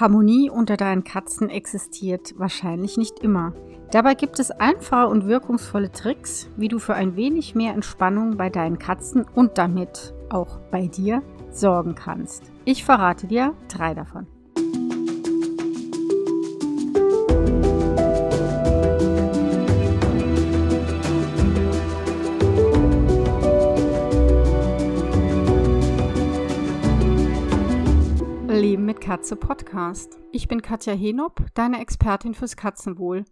Harmonie unter deinen Katzen existiert wahrscheinlich nicht immer. Dabei gibt es einfache und wirkungsvolle Tricks, wie du für ein wenig mehr Entspannung bei deinen Katzen und damit auch bei dir sorgen kannst. Ich verrate dir drei davon. Leben mit Katze Podcast. Ich bin Katja Henop, deine Expertin fürs Katzenwohl.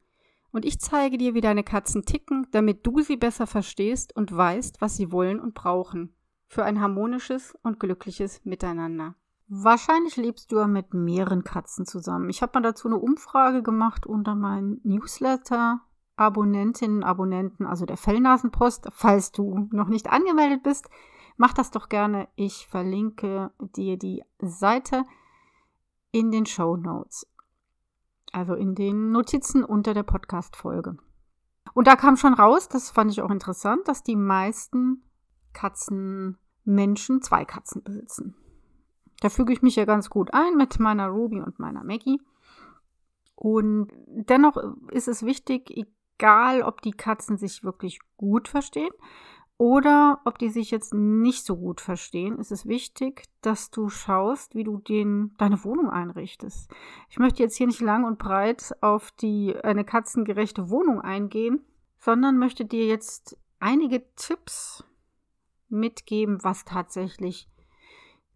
Und ich zeige dir, wie deine Katzen ticken, damit du sie besser verstehst und weißt, was sie wollen und brauchen. Für ein harmonisches und glückliches Miteinander. Wahrscheinlich lebst du ja mit mehreren Katzen zusammen. Ich habe mal dazu eine Umfrage gemacht unter meinen Newsletter. Abonnentinnen, Abonnenten, also der Fellnasenpost. Falls du noch nicht angemeldet bist, mach das doch gerne. Ich verlinke dir die Seite in den Show Notes. Also in den Notizen unter der Podcast-Folge. Und da kam schon raus, das fand ich auch interessant, dass die meisten Katzenmenschen zwei Katzen besitzen. Da füge ich mich ja ganz gut ein mit meiner Ruby und meiner Maggie. Und dennoch ist es wichtig, egal ob die Katzen sich wirklich gut verstehen oder ob die sich jetzt nicht so gut verstehen, ist es wichtig, dass du schaust, wie du den, deine Wohnung einrichtest. Ich möchte jetzt hier nicht lang und breit auf die eine katzengerechte Wohnung eingehen, sondern möchte dir jetzt einige Tipps mitgeben, was tatsächlich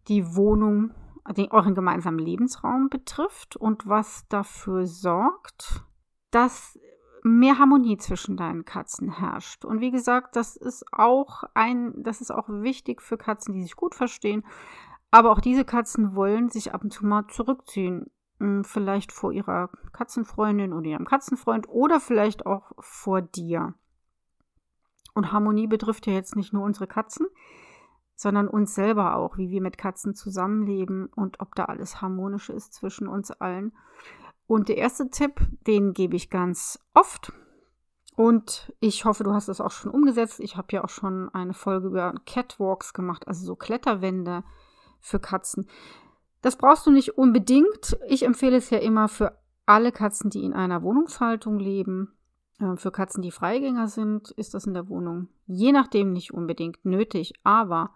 die Wohnung, den, euren gemeinsamen Lebensraum betrifft und was dafür sorgt, dass mehr Harmonie zwischen deinen Katzen herrscht. Und wie gesagt, das ist auch ein, das ist auch wichtig für Katzen, die sich gut verstehen. Aber auch diese Katzen wollen sich ab und zu mal zurückziehen. Hm, vielleicht vor ihrer Katzenfreundin oder ihrem Katzenfreund oder vielleicht auch vor dir. Und Harmonie betrifft ja jetzt nicht nur unsere Katzen, sondern uns selber auch, wie wir mit Katzen zusammenleben und ob da alles harmonisch ist zwischen uns allen. Und der erste Tipp, den gebe ich ganz oft. Und ich hoffe, du hast es auch schon umgesetzt. Ich habe ja auch schon eine Folge über Catwalks gemacht, also so Kletterwände für Katzen. Das brauchst du nicht unbedingt. Ich empfehle es ja immer für alle Katzen, die in einer Wohnungshaltung leben. Äh, für Katzen, die Freigänger sind, ist das in der Wohnung je nachdem nicht unbedingt nötig. Aber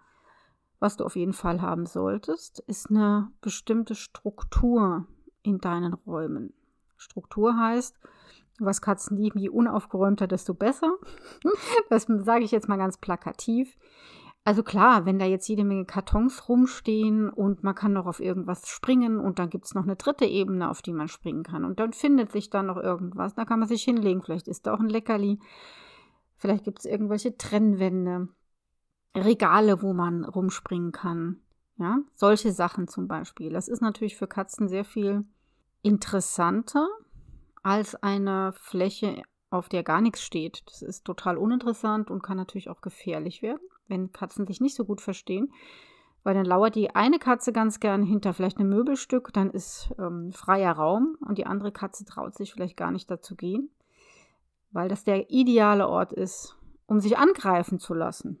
was du auf jeden Fall haben solltest, ist eine bestimmte Struktur in deinen Räumen. Struktur heißt, was Katzen lieben, je unaufgeräumter, desto besser. Das sage ich jetzt mal ganz plakativ. Also klar, wenn da jetzt jede Menge Kartons rumstehen und man kann noch auf irgendwas springen und dann gibt es noch eine dritte Ebene, auf die man springen kann und dann findet sich da noch irgendwas, da kann man sich hinlegen, vielleicht ist da auch ein Leckerli, vielleicht gibt es irgendwelche Trennwände, Regale, wo man rumspringen kann. Ja, solche Sachen zum Beispiel. Das ist natürlich für Katzen sehr viel interessanter als eine Fläche, auf der gar nichts steht. Das ist total uninteressant und kann natürlich auch gefährlich werden, wenn Katzen sich nicht so gut verstehen. Weil dann lauert die eine Katze ganz gern hinter vielleicht einem Möbelstück, dann ist ähm, freier Raum und die andere Katze traut sich vielleicht gar nicht dazu gehen, weil das der ideale Ort ist, um sich angreifen zu lassen.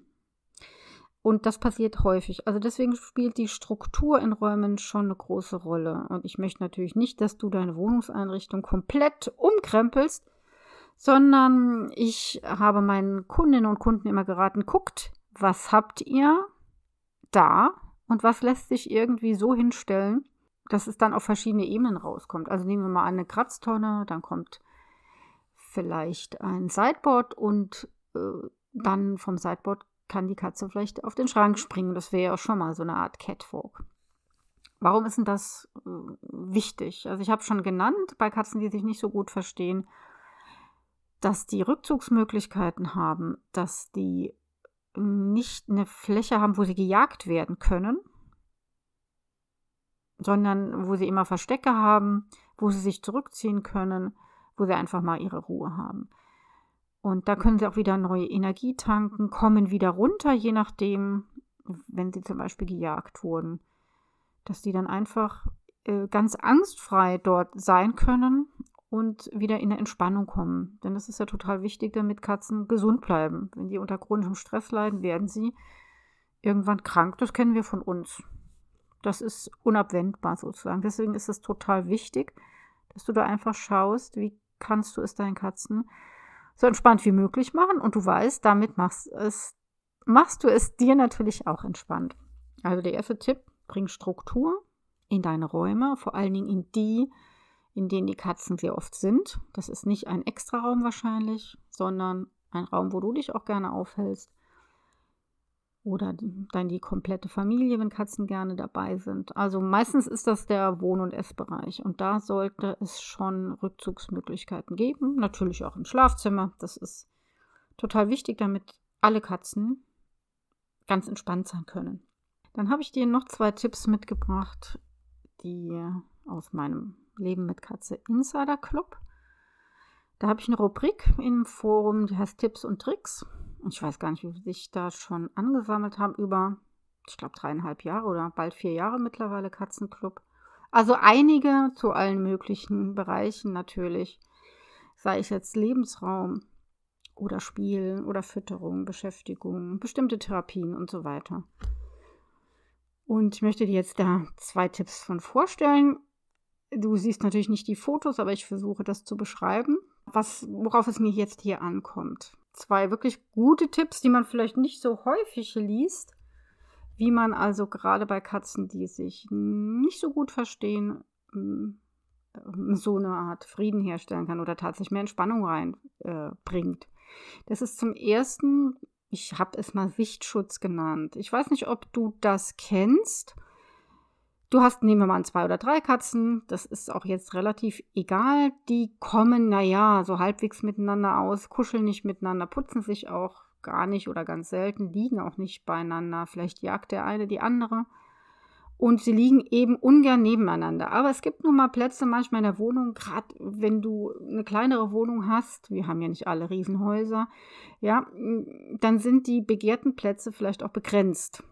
Und das passiert häufig. Also deswegen spielt die Struktur in Räumen schon eine große Rolle. Und ich möchte natürlich nicht, dass du deine Wohnungseinrichtung komplett umkrempelst, sondern ich habe meinen Kundinnen und Kunden immer geraten, guckt, was habt ihr da und was lässt sich irgendwie so hinstellen, dass es dann auf verschiedene Ebenen rauskommt. Also nehmen wir mal eine Kratztonne, dann kommt vielleicht ein Sideboard und äh, dann vom Sideboard kann die Katze vielleicht auf den Schrank springen. Das wäre ja auch schon mal so eine Art Catwalk. Warum ist denn das äh, wichtig? Also ich habe schon genannt, bei Katzen, die sich nicht so gut verstehen, dass die Rückzugsmöglichkeiten haben, dass die nicht eine Fläche haben, wo sie gejagt werden können, sondern wo sie immer Verstecke haben, wo sie sich zurückziehen können, wo sie einfach mal ihre Ruhe haben. Und da können sie auch wieder neue Energie tanken, kommen wieder runter, je nachdem, wenn sie zum Beispiel gejagt wurden. Dass die dann einfach äh, ganz angstfrei dort sein können und wieder in eine Entspannung kommen. Denn das ist ja total wichtig, damit Katzen gesund bleiben. Wenn die unter chronischem Stress leiden, werden sie irgendwann krank. Das kennen wir von uns. Das ist unabwendbar sozusagen. Deswegen ist es total wichtig, dass du da einfach schaust, wie kannst du es deinen Katzen so entspannt wie möglich machen. Und du weißt, damit machst, es, machst du es dir natürlich auch entspannt. Also der erste Tipp, bring Struktur in deine Räume, vor allen Dingen in die, in denen die Katzen sehr oft sind. Das ist nicht ein Extraraum wahrscheinlich, sondern ein Raum, wo du dich auch gerne aufhältst. Oder dann die komplette Familie, wenn Katzen gerne dabei sind. Also meistens ist das der Wohn- und Essbereich. Und da sollte es schon Rückzugsmöglichkeiten geben. Natürlich auch im Schlafzimmer. Das ist total wichtig, damit alle Katzen ganz entspannt sein können. Dann habe ich dir noch zwei Tipps mitgebracht, die aus meinem Leben mit Katze Insider Club. Da habe ich eine Rubrik im Forum, die heißt Tipps und Tricks. Ich weiß gar nicht, wie sich da schon angesammelt haben. Über, ich glaube, dreieinhalb Jahre oder bald vier Jahre mittlerweile Katzenclub. Also einige zu allen möglichen Bereichen natürlich. Sei es jetzt Lebensraum oder Spiel oder Fütterung, Beschäftigung, bestimmte Therapien und so weiter. Und ich möchte dir jetzt da zwei Tipps von vorstellen. Du siehst natürlich nicht die Fotos, aber ich versuche das zu beschreiben, was, worauf es mir jetzt hier ankommt. Zwei wirklich gute Tipps, die man vielleicht nicht so häufig liest, wie man also gerade bei Katzen, die sich nicht so gut verstehen, mm, so eine Art Frieden herstellen kann oder tatsächlich mehr Entspannung reinbringt. Äh, das ist zum ersten ich habe es mal Sichtschutz genannt. Ich weiß nicht, ob du das kennst. Du hast, nehmen wir mal an, zwei oder drei Katzen. Das ist auch jetzt relativ egal. Die kommen, naja, so halbwegs miteinander aus, kuscheln nicht miteinander, putzen sich auch gar nicht oder ganz selten, liegen auch nicht beieinander. Vielleicht jagt der eine die andere und sie liegen eben ungern nebeneinander. Aber es gibt nun mal Plätze manchmal in der Wohnung, gerade wenn du eine kleinere Wohnung hast, wir haben ja nicht alle Riesenhäuser, ja, dann sind die begehrten Plätze vielleicht auch begrenzt.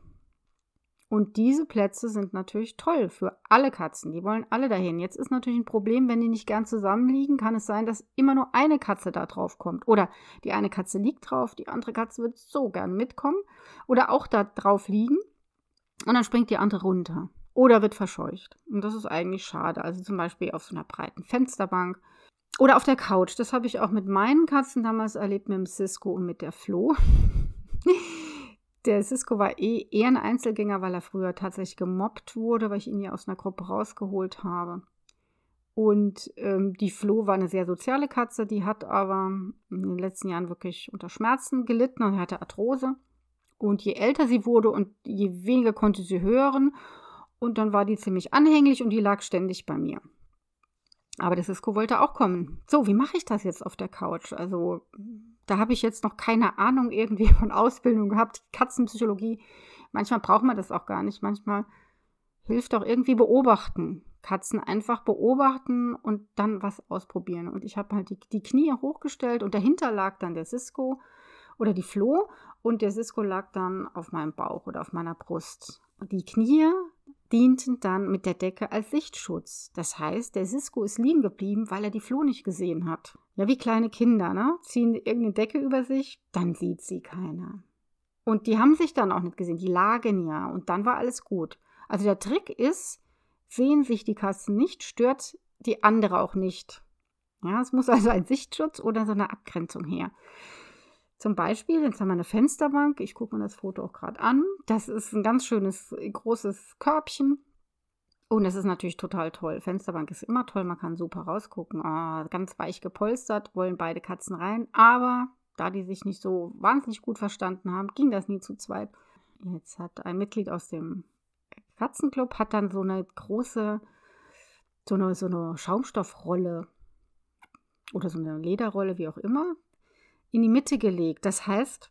Und diese Plätze sind natürlich toll für alle Katzen. Die wollen alle dahin. Jetzt ist natürlich ein Problem, wenn die nicht gern zusammenliegen, kann es sein, dass immer nur eine Katze da drauf kommt. Oder die eine Katze liegt drauf, die andere Katze wird so gern mitkommen oder auch da drauf liegen. Und dann springt die andere runter oder wird verscheucht. Und das ist eigentlich schade. Also zum Beispiel auf so einer breiten Fensterbank oder auf der Couch. Das habe ich auch mit meinen Katzen damals erlebt, mit dem Cisco und mit der Flo. Der Cisco war eh eher ein Einzelgänger, weil er früher tatsächlich gemobbt wurde, weil ich ihn ja aus einer Gruppe rausgeholt habe. Und ähm, die Flo war eine sehr soziale Katze, die hat aber in den letzten Jahren wirklich unter Schmerzen gelitten und hatte Arthrose. Und je älter sie wurde und je weniger konnte sie hören. Und dann war die ziemlich anhänglich und die lag ständig bei mir. Aber der Cisco wollte auch kommen. So, wie mache ich das jetzt auf der Couch? Also, da habe ich jetzt noch keine Ahnung irgendwie von Ausbildung gehabt. Katzenpsychologie. Manchmal braucht man das auch gar nicht. Manchmal hilft auch irgendwie beobachten. Katzen einfach beobachten und dann was ausprobieren. Und ich habe halt die, die Knie hochgestellt und dahinter lag dann der Cisco oder die Floh und der Cisco lag dann auf meinem Bauch oder auf meiner Brust. Die Knie dienten dann mit der Decke als Sichtschutz. Das heißt, der Cisco ist liegen geblieben, weil er die Floh nicht gesehen hat. Ja, wie kleine Kinder, ne? Ziehen irgendeine Decke über sich, dann sieht sie keiner. Und die haben sich dann auch nicht gesehen, die lagen ja und dann war alles gut. Also der Trick ist, sehen sich die Katzen nicht, stört die andere auch nicht. Ja, es muss also ein Sichtschutz oder so eine Abgrenzung her. Zum Beispiel, jetzt haben wir eine Fensterbank. Ich gucke mir das Foto auch gerade an. Das ist ein ganz schönes, großes Körbchen. Und das ist natürlich total toll. Fensterbank ist immer toll, man kann super rausgucken. Oh, ganz weich gepolstert, wollen beide Katzen rein. Aber da die sich nicht so wahnsinnig gut verstanden haben, ging das nie zu zweit. Jetzt hat ein Mitglied aus dem Katzenclub hat dann so eine große, so eine, so eine Schaumstoffrolle oder so eine Lederrolle, wie auch immer, in die Mitte gelegt. Das heißt,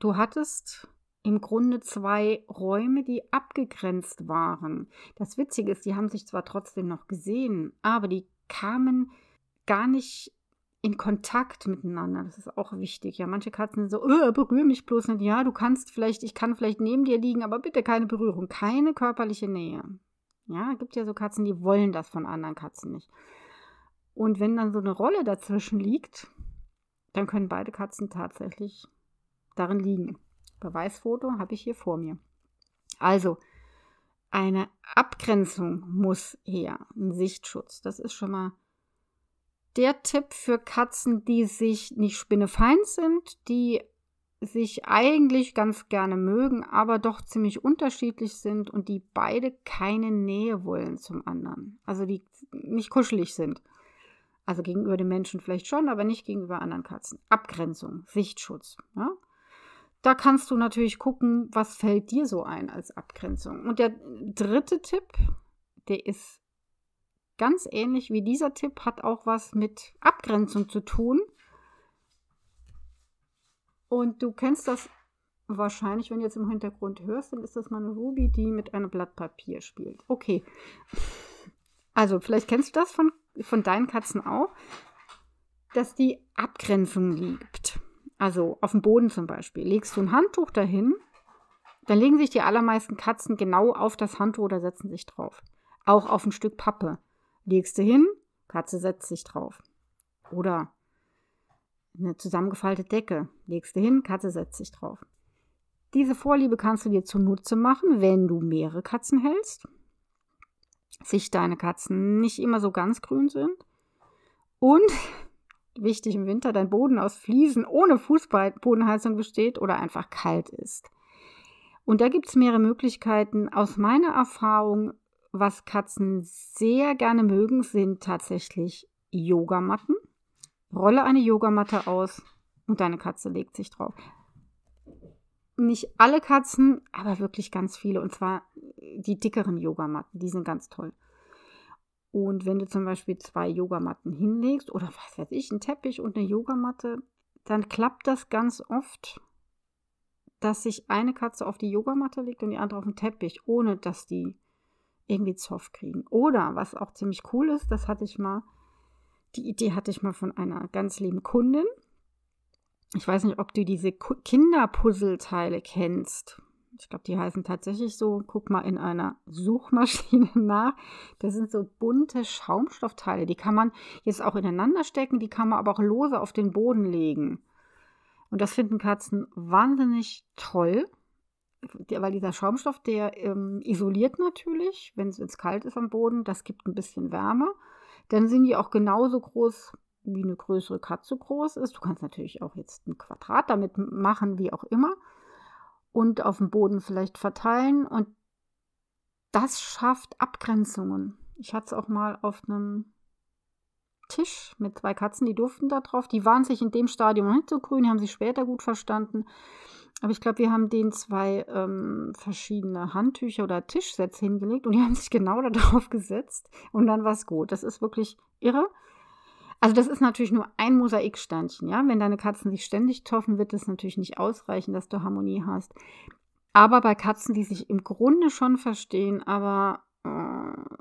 du hattest im Grunde zwei Räume, die abgegrenzt waren. Das Witzige ist, die haben sich zwar trotzdem noch gesehen, aber die kamen gar nicht in Kontakt miteinander. Das ist auch wichtig. Ja, manche Katzen sind so, oh, berühre mich bloß nicht. Ja, du kannst vielleicht, ich kann vielleicht neben dir liegen, aber bitte keine Berührung, keine körperliche Nähe. Ja, gibt ja so Katzen, die wollen das von anderen Katzen nicht. Und wenn dann so eine Rolle dazwischen liegt, dann können beide Katzen eine Abgrenzung muss her, ein Sichtschutz. Das ist schon mal der Tipp für Katzen, die sich nicht spinnefeind sind, die sich eigentlich ganz gerne mögen, aber doch ziemlich unterschiedlich sind und die beide keine Nähe wollen zum anderen. Also die nicht kuschelig sind. Also gegenüber den Menschen vielleicht schon, aber nicht gegenüber anderen Katzen. Abgrenzung, Sichtschutz. Ja? Da kannst du natürlich gucken, was fällt dir so ein als Abgrenzung. Und der dritte Tipp, der ist ganz ähnlich wie dieser Tipp, hat auch was mit Abgrenzung zu tun. Und du kennst das wahrscheinlich, wenn du jetzt im Hintergrund hörst, dann ist das meine Ruby, die mit einem Blatt Papier spielt. Okay. Also, vielleicht kennst du das von, von deinen Katzen auch, dass die Abgrenzung liegt. Also auf dem Boden zum Beispiel. Legst du ein Handtuch dahin, dann legen sich die allermeisten Katzen genau auf das Handtuch oder setzen sich drauf. Auch auf ein Stück Pappe. Legst du hin, Katze setzt sich drauf. Oder eine zusammengefaltete Decke. Legst du hin, Katze setzt sich drauf. Diese Vorliebe kannst du dir zunutze machen, wenn du mehrere Katzen hältst. Sich deine Katzen nicht immer so ganz grün sind. Und wichtig im Winter, dein Boden aus Fliesen ohne Fußbodenheizung besteht oder einfach kalt ist. Und da gibt es mehrere Möglichkeiten. Aus meiner Erfahrung, was Katzen sehr gerne mögen, sind tatsächlich Yogamatten. Rolle eine Yogamatte aus und deine Katze legt sich drauf. Nicht alle Katzen, aber wirklich ganz viele. Und zwar die dickeren Yogamatten, die sind ganz toll. Und wenn du zum Beispiel zwei Yogamatten hinlegst oder was weiß ich, einen Teppich und eine Yogamatte, dann klappt das ganz oft, dass sich eine Katze auf die Yogamatte legt und die andere auf den Teppich, ohne dass die irgendwie Zoff kriegen. Oder was auch ziemlich cool ist, das hatte ich mal, die Idee hatte ich mal von einer ganz lieben Kundin. Ich weiß nicht, ob du diese Kinderpuzzleteile kennst ich glaube, die heißen tatsächlich so, guck mal in einer Suchmaschine nach. Das sind so bunte Schaumstoffteile, die kann man jetzt auch ineinander stecken, die kann man aber auch lose auf den Boden legen. Und das finden Katzen wahnsinnig toll, weil dieser Schaumstoff, der ähm, isoliert natürlich, wenn es kalt ist am Boden, das gibt ein bisschen Wärme. Dann sind die auch genauso groß, wie eine größere Katze groß ist. Du kannst natürlich auch jetzt ein Quadrat damit machen, wie auch immer und auf dem Boden vielleicht verteilen. Und das schafft Abgrenzungen. Ich hatte es auch mal auf einem Tisch mit zwei Katzen, die durften da drauf. Die waren sich in dem Stadium nicht so grün, haben sich später gut verstanden. Aber ich glaube, wir haben denen zwei ähm, verschiedene Handtücher oder Tischsätze hingelegt und die haben sich genau da drauf gesetzt und dann war es gut. Das ist wirklich irre. Also das ist natürlich nur ein Mosaiksteinchen, ja. Wenn deine Katzen sich ständig toffen, wird es natürlich nicht ausreichen, dass du Harmonie hast. Aber bei Katzen, die sich im Grunde schon verstehen, aber äh,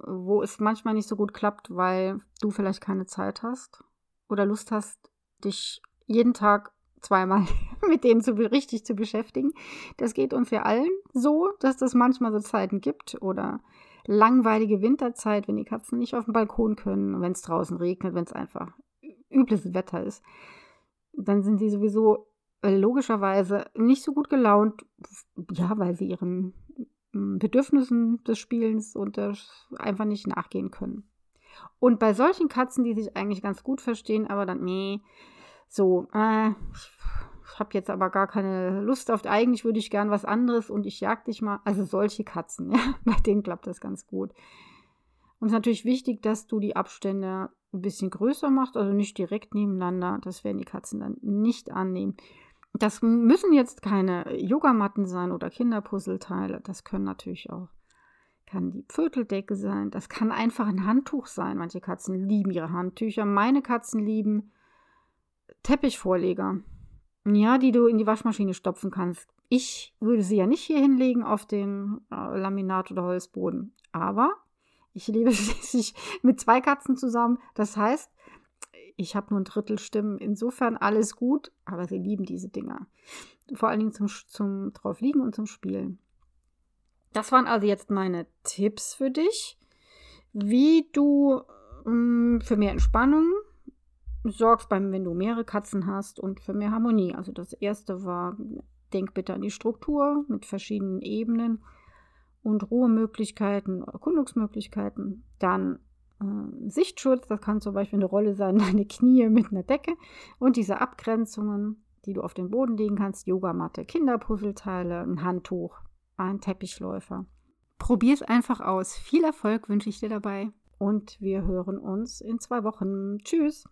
wo es manchmal nicht so gut klappt, weil du vielleicht keine Zeit hast oder Lust hast, dich jeden Tag zweimal mit denen zu, richtig zu beschäftigen. Das geht uns ja allen so, dass das manchmal so Zeiten gibt oder langweilige Winterzeit, wenn die Katzen nicht auf dem Balkon können, wenn es draußen regnet, wenn es einfach übles Wetter ist, dann sind sie sowieso äh, logischerweise nicht so gut gelaunt, ja, weil sie ihren hm, Bedürfnissen des Spielens und einfach nicht nachgehen können. Und bei solchen Katzen, die sich eigentlich ganz gut verstehen, aber dann, nee, so, äh, habe jetzt aber gar keine Lust auf, eigentlich würde ich gern was anderes und ich jag dich mal. Also solche Katzen, ja, bei denen klappt das ganz gut. Und es ist natürlich wichtig, dass du die Abstände ein bisschen größer machst, also nicht direkt nebeneinander. Das werden die Katzen dann nicht annehmen. Das müssen jetzt keine Yogamatten sein oder Kinderpuzzleteile. Das können natürlich auch, kann die Pföteldecke sein. Das kann einfach ein Handtuch sein. Manche Katzen lieben ihre Handtücher. Meine Katzen lieben Teppichvorleger. Ja, die du in die Waschmaschine stopfen kannst. Ich würde sie ja nicht hier hinlegen auf den äh, Laminat- oder Holzboden. Aber ich lebe schließlich mit zwei Katzen zusammen. Das heißt, ich habe nur ein Drittel Stimmen. Insofern alles gut, aber sie lieben diese Dinger. Vor allen Dingen zum, zum drauf liegen und zum Spielen. Das waren also jetzt meine Tipps für dich, wie du mh, mm, für mehr Entspannung sorgst beim, wenn du mehrere Katzen hast und für mehr Harmonie. Also das erste war, denk bitte an die Struktur mit verschiedenen Ebenen und Ruhemöglichkeiten, Erkundungsmöglichkeiten. Dann äh, Sichtschutz, das kann zum Beispiel eine Rolle sein, deine Knie mit einer Decke und diese Abgrenzungen, die du auf den Boden legen kannst, Yogamatte, Kinderpuzzleteile, ein Handtuch, ein Teppichläufer. Probier es einfach aus. Viel Erfolg wünsche ich dir dabei und wir hören uns in zwei Wochen. Tschüss!